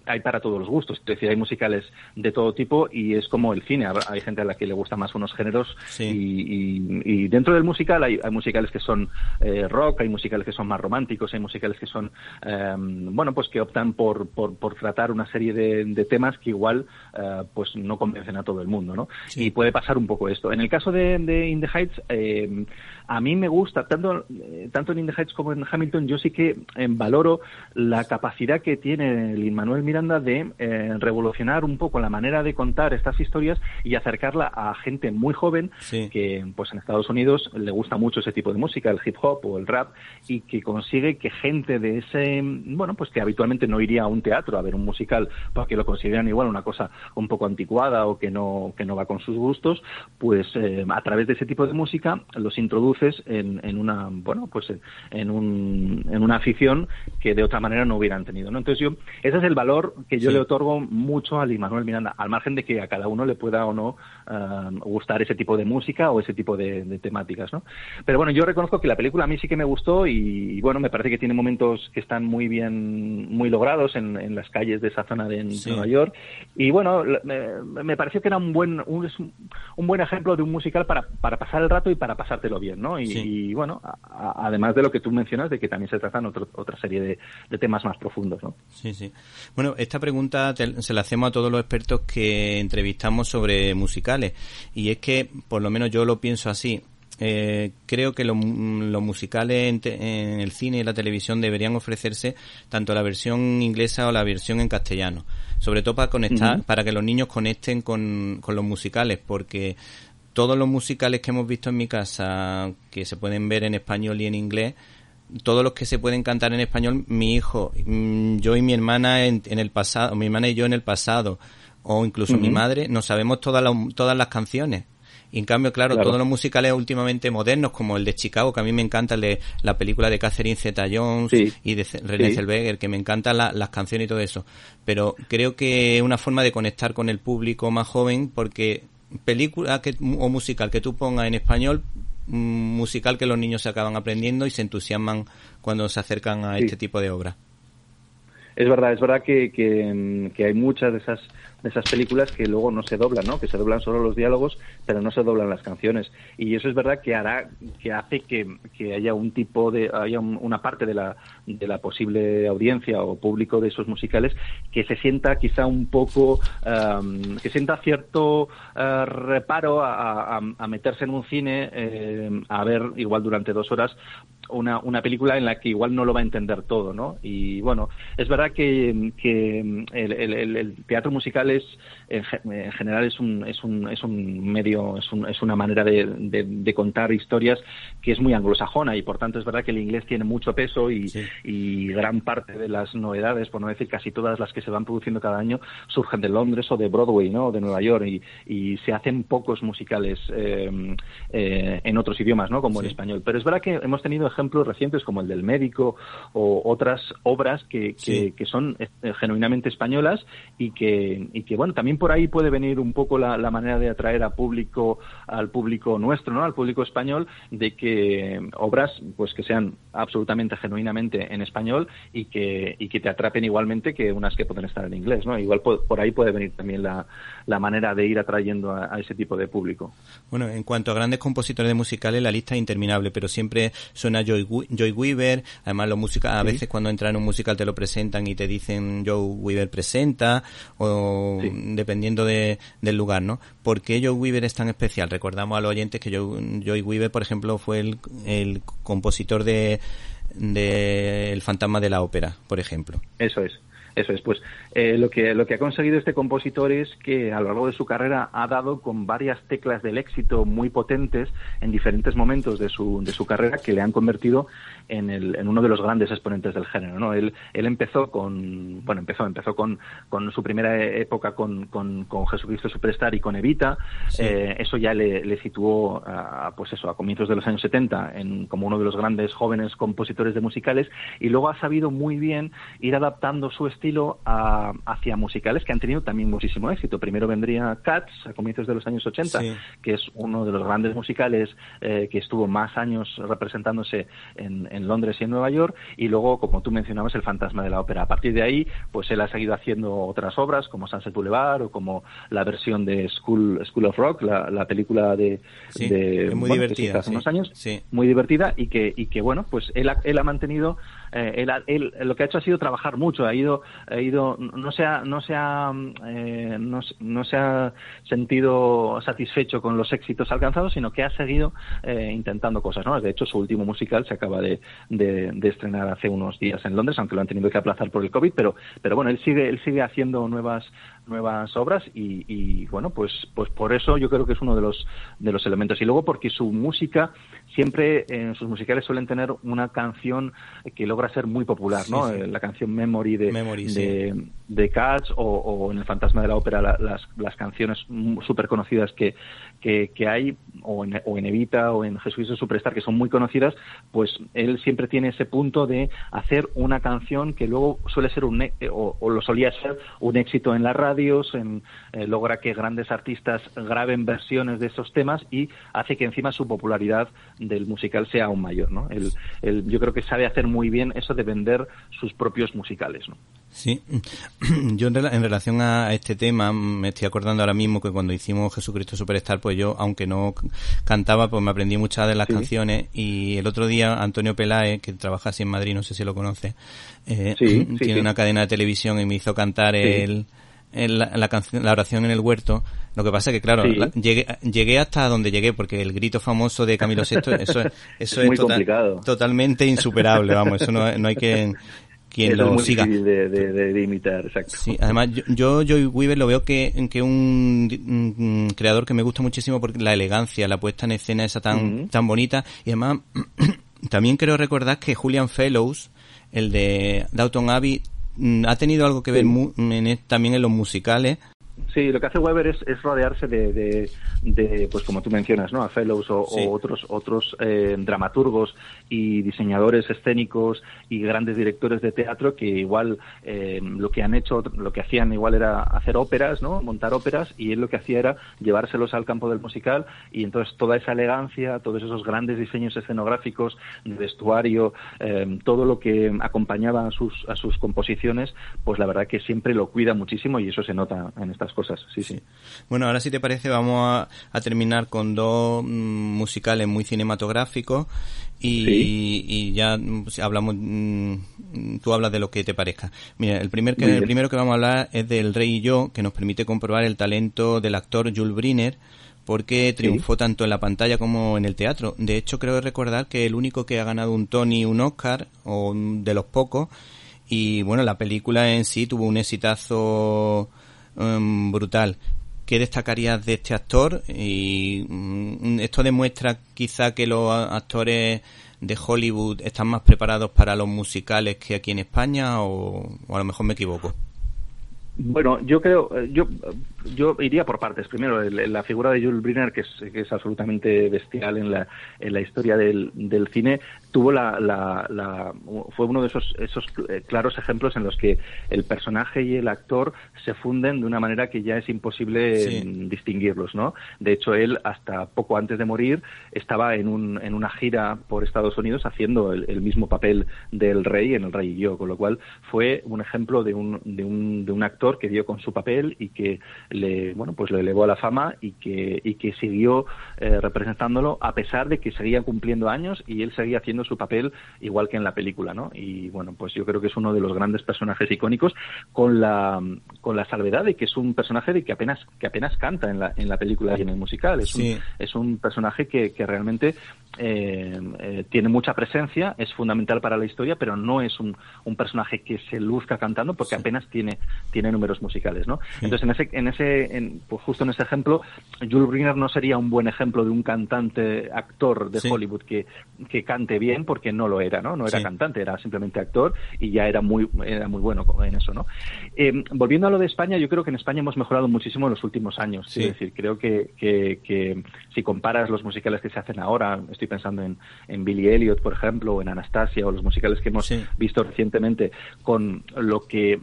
hay para todos los gustos. Es decir, hay musicales de todo tipo y es como el cine. Hay gente a la que le gusta más unos géneros y, dentro del musical hay, musicales que son eh, rock, hay musicales que son más románticos, hay musicales que son, em, bueno, pues que optan por, por, tratar una serie de, temas que igual eh, pues no convencen a todo el mundo, ¿no? Y puede pasar un poco esto. En el caso de, de In the Heights, em, a mí me gusta, tanto, eh, tanto en In the Heights como en Hamilton, yo sí que valoro la capacidad que tiene el Manuel Miranda de eh, revolucionar un poco la manera de contar estas historias y acercarla a gente muy joven que pues en Estados Unidos le gusta mucho ese tipo de música, el hip hop o el rap y que consigue que gente de ese bueno pues que habitualmente no iría a un teatro a ver un musical porque lo consideran igual una cosa un poco anticuada o que no que no va con sus gustos pues eh, a través de ese tipo de música los introduces en, en una bueno pues en un, en una afición que de otra manera no hubieran tenido ¿no? entonces yo ese es el valor que yo le otorgo mucho a Manuel Miranda, al margen de que a cada uno le pueda o no eh, gustar ese tipo de música o ese tipo de, temáticas, ¿no? Pero bueno, yo reconozco que la película a mí sí que me gustó y, bueno, me parece que tiene momentos que están muy bien, muy logrados en, las calles de esa zona de Nueva York y bueno, me, pareció que era un buen, un, buen ejemplo de un musical para, para pasar el rato y para pasártelo bien, ¿no? Y, bueno, además de lo que tú mencionas de que también se tratan otra serie de, de temas más profundos, ¿no? Sí, sí. Bueno, esta pregunta se la hacemos a todos los expertos que entrevistamos sobre musicales. Y es que, por lo menos yo lo pienso así. Eh, creo que los musicales en, el cine y la televisión deberían ofrecerse tanto la versión inglesa o la versión en castellano. Sobre todo para conectar, para que los niños conecten con, con los musicales, porque todos los musicales que hemos visto en mi casa, que se pueden ver en español y en inglés, todos los que se pueden cantar en español, mi hijo, mm, yo y mi hermana en, el pasado, mi hermana y yo en el pasado, o incluso mi madre, no sabemos todas las, todas las canciones. Y en cambio, claro, todos los musicales últimamente modernos, como el de Chicago, que a mí me encanta el de la película de Catherine Zeta Jones y de René Zellweger, que me encantan las canciones y todo eso. Pero creo que es una forma de conectar con el público más joven, porque película que, o musical que tú pongas en español musical que los niños se acaban aprendiendo y se entusiasman cuando se acercan a este tipo de obras. Es verdad, es verdad que, que, hay muchas de esas de esas películas que luego no se doblan, ¿no? Que se doblan solo los diálogos, pero no se doblan las canciones. Y eso es verdad que hará, que hace que, haya un tipo de, haya una parte de la, de la posible audiencia o público de esos musicales que se sienta quizá un poco, que sienta cierto eh, reparo a, meterse en un cine eh, a ver igual durante dos horas una, una película en la que igual no lo va a entender todo, ¿no? Y bueno, es verdad que, que el, el, teatro musical es, en, general es un, es un, es un medio, es, un, es una manera de, de, contar historias que es muy anglosajona y por tanto es verdad que el inglés tiene mucho peso y, y gran parte de las novedades, por no decir casi todas las que se van produciendo cada año, surgen de Londres o de Broadway, ¿no? O de Nueva York y, y se hacen pocos musicales eh, eh, en otros idiomas, ¿no? Como el español. Pero es verdad que hemos tenido ejemplos recientes como el del médico o otras obras que, que, son eh, genuinamente españolas y que, y que, bueno, también por ahí puede venir un poco la, manera de atraer a público, al público nuestro, ¿no? Al público español, de que obras, pues que sean absolutamente genuinamente en español y que, y que te atrapen igualmente que unas que pueden estar en inglés, ¿no? Igual por, ahí puede venir también la, la manera de ir atrayendo a, a, ese tipo de público. Bueno, en cuanto a grandes compositores de musicales, la lista es interminable, pero siempre suena Joy Joy Weaver, además los músicos a veces cuando entran en un musical te lo presentan y te dicen Joy Weaver presenta, o dependiendo de, del lugar, ¿no? ¿Por qué Joy Weaver es tan especial? Recordamos a los oyentes que Joy, Joy Weaver, por ejemplo, fue el, el compositor de de El fantasma de la ópera, por ejemplo. Eso es. Eso es, pues eh, lo, que, lo que ha conseguido este compositor es que a lo largo de su carrera ha dado con varias teclas del éxito muy potentes en diferentes momentos de su, de su carrera que le han convertido en, el, en uno de los grandes exponentes del género. ¿no? Él, él empezó con, bueno, empezó, empezó con, con su primera época con, con, con Jesucristo Superstar y con Evita. Eh, eso ya le, le situó a, pues eso, a comienzos de los años 70 en, como uno de los grandes jóvenes compositores de musicales y luego ha sabido muy bien ir adaptando su estilo estilo hacia musicales que han tenido también muchísimo éxito. Primero vendría Cats a comienzos de los años 80, que es uno de los grandes musicales eh, que estuvo más años representándose en, en, Londres y en Nueva York, y luego, como tú mencionabas, El fantasma de la ópera. A partir de ahí, pues él ha seguido haciendo otras obras como Sunset Boulevard o como la versión de School, School of Rock, la, película de, muy divertida, hace unos años, muy divertida y que, y que bueno, pues él él ha mantenido eh, él, lo que ha hecho ha sido trabajar mucho, ha ido, ha ido no se ha, no se ha, eh, no, se ha sentido satisfecho con los éxitos alcanzados, sino que ha seguido eh, intentando cosas, ¿no? De hecho, su último musical se acaba de, de, estrenar hace unos días en Londres, aunque lo han tenido que aplazar por el COVID, pero, pero bueno, él sigue, él sigue haciendo nuevas, nuevas obras y, y, bueno, pues, pues por eso yo creo que es uno de los, de los elementos. Y luego porque su música siempre en sus musicales suelen tener una canción que logra ser muy popular, ¿no? Eh, la canción Memory de, de, de, Cats o, en El Fantasma de la Ópera las, las canciones súper conocidas que, que, hay o en, o en Evita o en Jesucristo Superstar que son muy conocidas, pues él siempre tiene ese punto de hacer una canción que luego suele ser un, o, o lo solía ser un éxito en la radio en, eh, logra que grandes artistas graben versiones de esos temas y hace que encima su popularidad del musical sea aún mayor. ¿no? yo creo que sabe hacer muy bien eso de vender sus propios musicales. ¿no? Sí, yo en, relación a este tema me estoy acordando ahora mismo que cuando hicimos Jesucristo Superstar, pues yo, aunque no cantaba, pues me aprendí muchas de las canciones. Y el otro día Antonio Peláez, que trabaja así en Madrid, no sé si lo conoce, eh, tiene una cadena de televisión y me hizo cantar el la, canción, la oración en el huerto. Lo que pasa es que, claro, llegué, llegué hasta donde llegué, porque el grito famoso de Camilo VI, eso, eso es, tota- totalmente insuperable, vamos, eso no, no hay que quien lo siga. De, de, imitar, exacto. Sí, además, yo, yo, Joy Weaver lo veo que, que un, un, creador que me gusta muchísimo porque la elegancia, la puesta en escena esa tan, tan bonita, y además, también quiero recordar que Julian Fellows, el de Downton Abbey, Mm, ha tenido algo que ver también en los musicales Sí, lo que hace Weber es, es rodearse de, de, pues como tú mencionas, ¿no? A Fellows o, otros, otros eh, dramaturgos y diseñadores escénicos y grandes directores de teatro que igual eh, lo que han hecho, lo que hacían igual era hacer óperas, ¿no? Montar óperas y él lo que hacía era llevárselos al campo del musical y entonces toda esa elegancia, todos esos grandes diseños escenográficos, de vestuario, eh, todo lo que acompañaba a sus, a sus composiciones, pues la verdad que siempre lo cuida muchísimo y eso se nota en cosas, sí, sí. Bueno, ahora si te parece vamos a, terminar con dos mm, musicales muy cinematográficos y, ya mm, hablamos, mm, tú hablas de lo que te parezca. Mira, el, primer que, el primero que vamos a hablar es del Rey y yo, que nos permite comprobar el talento del actor Jules Briner, porque triunfó tanto en la pantalla como en el teatro. De hecho, creo recordar que el único que ha ganado un Tony y un Oscar, o de los pocos, y bueno, la película en sí tuvo un exitazo Em, brutal. ¿Qué destacarías de este actor? Y mm, esto demuestra quizá que los actores de Hollywood están más preparados para los musicales que aquí en España o, a lo mejor me equivoco. Bueno, yo creo, eh, yo, yo iría por partes. Primero, la figura de Jules Briner, que es, que es absolutamente bestial en la, en la historia del, del cine, tuvo la, la, fue uno de esos, esos eh, claros ejemplos en los que el personaje y el actor se funden de una manera que ya es imposible mm, distinguirlos, ¿no? De hecho, él hasta poco antes de morir estaba en, un, en una gira por Estados Unidos haciendo el, el mismo papel del rey en El Rey y yo, con lo cual fue un ejemplo de un, de un, de un actor que dio con su papel y que le, bueno, pues le elevó a la fama y que, y que siguió eh, representándolo a pesar de que seguía cumpliendo años y él seguía haciendo su papel igual que en la película, ¿no? Y bueno, pues yo creo que es uno de los grandes personajes icónicos con la, con la salvedad de que es un personaje de que apenas, que apenas canta en la, en la película y en el musical. Es, un, es un personaje que, que realmente eh, eh, tiene mucha presencia, es fundamental para la historia, pero no es un, un personaje que se luzca cantando porque apenas tiene, tiene números musicales, ¿no? Entonces, en ese, en ese en, pues justo en ese ejemplo, Jules Briner no sería un buen ejemplo de un cantante actor de Hollywood que, que cante bien bien porque no lo era, ¿no? No era cantante, era simplemente actor y ya era muy, era muy bueno en eso, ¿no? Eh, volviendo a lo de España, yo creo que en España hemos mejorado muchísimo en los últimos años. Es decir, creo que, que, si comparas los musicales que se hacen ahora, estoy pensando en, en Billy Elliot, por ejemplo, o en Anastasia, o los musicales que hemos visto recientemente, con lo que eh,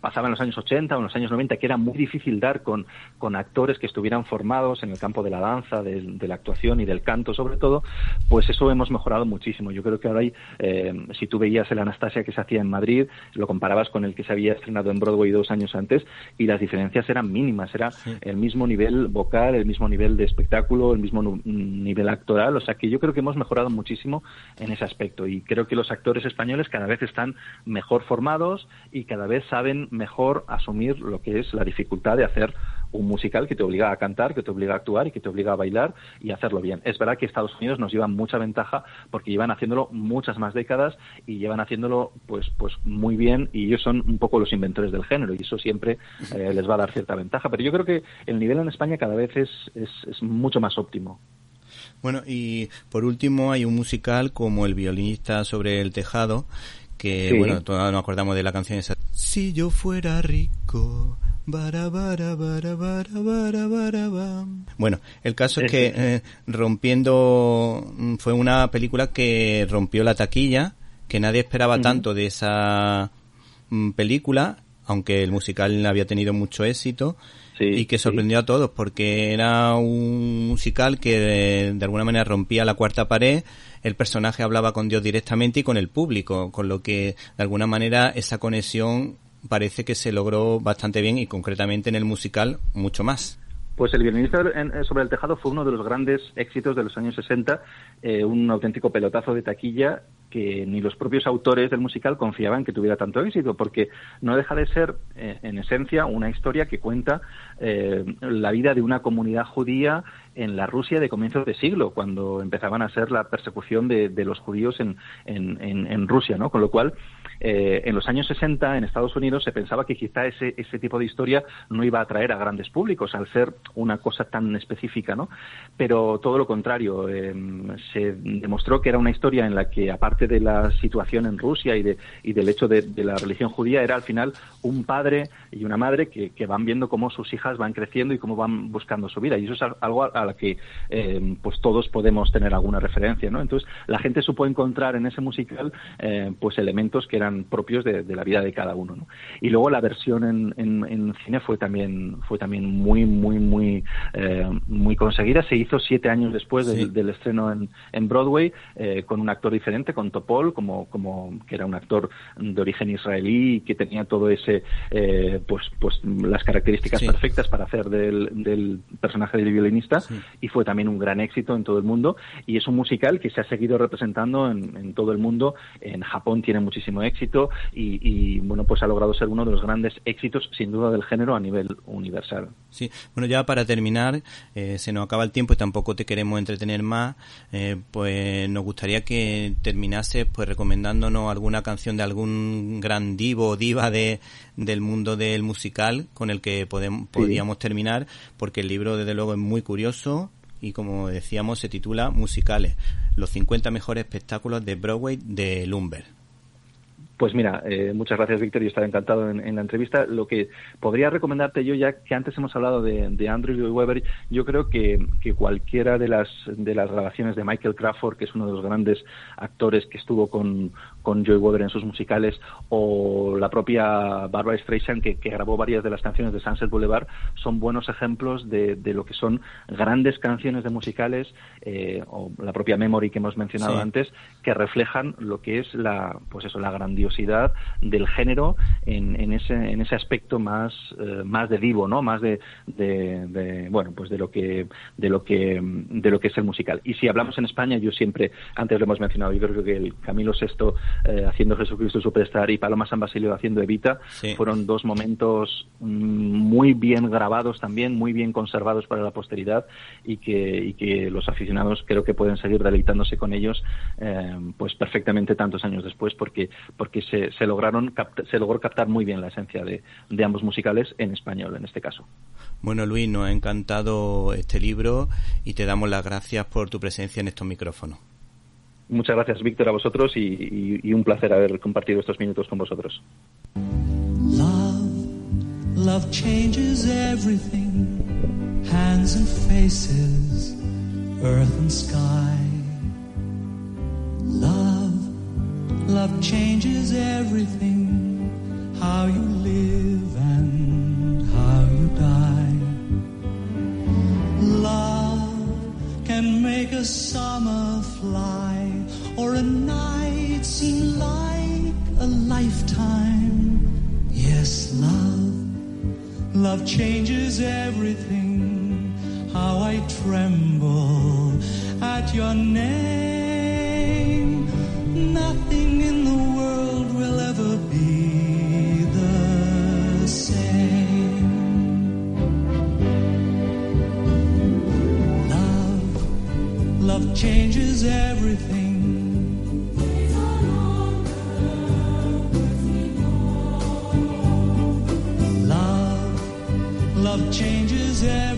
pasaba en los años 80 o en los años 90, que era muy difícil dar con, con actores que estuvieran formados en el campo de la danza, de, la actuación y del canto, sobre todo, pues eso hemos mejorado muchísimo. Yo creo que ahora, hay, eh, si tú veías el Anastasia que se hacía en Madrid, lo comparabas con el que se había estrenado en Broadway dos años antes y las diferencias eran mínimas. Era el mismo nivel vocal, el mismo nivel de espectáculo, el mismo nivel actoral. O sea que yo creo que hemos mejorado muchísimo en ese aspecto y creo que los actores españoles cada vez están mejor formados y cada vez saben mejor asumir lo que es la dificultad de hacer un musical que te obliga a cantar, que te obliga a actuar y que te obliga a bailar y hacerlo bien. Es verdad que Estados Unidos nos lleva mucha ventaja porque llevan haciéndolo muchas más décadas y llevan haciéndolo pues pues muy bien y ellos son un poco los inventores del género y eso siempre eh, les va a dar cierta ventaja. Pero yo creo que el nivel en España cada vez es, es, mucho más óptimo. Bueno, y por último hay un musical como El violinista sobre el tejado, que bueno, todos nos acordamos de la canción esa. Si yo fuera rico, bueno, el caso es que eh, rompiendo mm, fue una película que rompió la taquilla, que nadie esperaba tanto de esa mm, película, aunque el musical había tenido mucho éxito. y que sorprendió a todos porque era un musical que de, alguna manera rompía la cuarta pared, el personaje hablaba con Dios directamente y con el público, con lo que de alguna manera esa conexión parece que se logró bastante bien y concretamente en el musical mucho más. Pues El violinista eh, sobre el tejado fue uno de los grandes éxitos de los años 60, eh, un auténtico pelotazo de taquilla que ni los propios autores del musical confiaban que tuviera tanto éxito, porque no deja de ser, eh, en esencia, una historia que cuenta eh, la vida de una comunidad judía en la Rusia de comienzos de siglo, cuando empezaban a ser la persecución de, los judíos en, Rusia, ¿no? Con lo cual, eh, en los años 60 en Estados Unidos se pensaba que quizá ese, ese tipo de historia no iba a atraer a grandes públicos al ser una cosa tan específica, ¿no? Pero todo lo contrario, se demostró que era una historia en la que, aparte de la situación en Rusia y, de, y del hecho de, la religión judía era al final un padre y una madre que, van viendo cómo sus hijas van creciendo y cómo van buscando su vida. Y eso es algo a, la que eh, pues todos podemos tener alguna referencia. ¿no? Entonces la gente supo encontrar en ese musical eh, pues elementos que eran propios de, la vida de cada uno. ¿no? Y luego la versión en, en, cine fue también, fue también muy, muy, muy, eh, muy conseguida. Se hizo siete años después del, estreno en, en Broadway con un actor diferente, con Topol, como, como que era un actor de origen israelí que tenía todo ese, eh, pues, pues las características perfectas para hacer del, del personaje del violinista y fue también un gran éxito en todo el mundo y es un musical que se ha seguido representando en, en todo el mundo. En Japón tiene muchísimo éxito y, y, bueno, pues ha logrado ser uno de los grandes éxitos sin duda del género a nivel universal. Sí, bueno, ya para terminar, eh, se nos acaba el tiempo y tampoco te queremos entretener más, eh, pues nos gustaría que terminas pues recomendándonos alguna canción de algún gran divo o diva de, del mundo del musical con el que podemos, podríamos terminar, porque el libro desde luego es muy curioso y como decíamos se titula Musicales, los 50 mejores espectáculos de Broadway de Lumber. Pues mira, eh, muchas gracias Víctor, y estaré encantado en, la entrevista. Lo que podría recomendarte yo, ya que antes hemos hablado de, de Andrew Lloyd Webber, yo creo que, que, cualquiera de las, de las grabaciones de Michael Crawford, que es uno de los grandes actores que estuvo con, con Joy Weber en sus musicales, o la propia Barbara Streisand, que, grabó varias de las canciones de Sunset Boulevard, son buenos ejemplos de, lo que son grandes canciones de musicales, eh, o la propia Memory que hemos mencionado antes, que reflejan lo que es la, pues eso, la grandiosidad del género en, en ese, en ese aspecto más, eh, más de vivo, ¿no? Más de, de, bueno, pues de lo que, de lo que, de lo que es el musical. Y si hablamos en España, yo siempre, antes lo hemos mencionado, yo creo que el Camilo VI eh, haciendo Jesucristo Superstar y Paloma San Basilio haciendo Evita, fueron dos momentos mm, muy bien grabados también, muy bien conservados para la posteridad y que, que los aficionados creo que pueden seguir deleitándose con ellos eh, pues perfectamente tantos años después porque, porque se, se lograron se logró captar muy bien la esencia de, de ambos musicales en español en este caso. Bueno Luis, nos ha encantado este libro y te damos las gracias por tu presencia en estos micrófonos. Muchas gracias, Víctor, a vosotros y, un placer haber compartido estos minutos con vosotros. Love, love changes everything, hands and faces, earth and sky. Love, love changes everything, how you live and how you die. Love can make a summer fly or a night seem like a lifetime. Yes, love, love changes everything. How I tremble at your name. Nothing in the world will ever be the same. Love, love changes everything. Changes everything.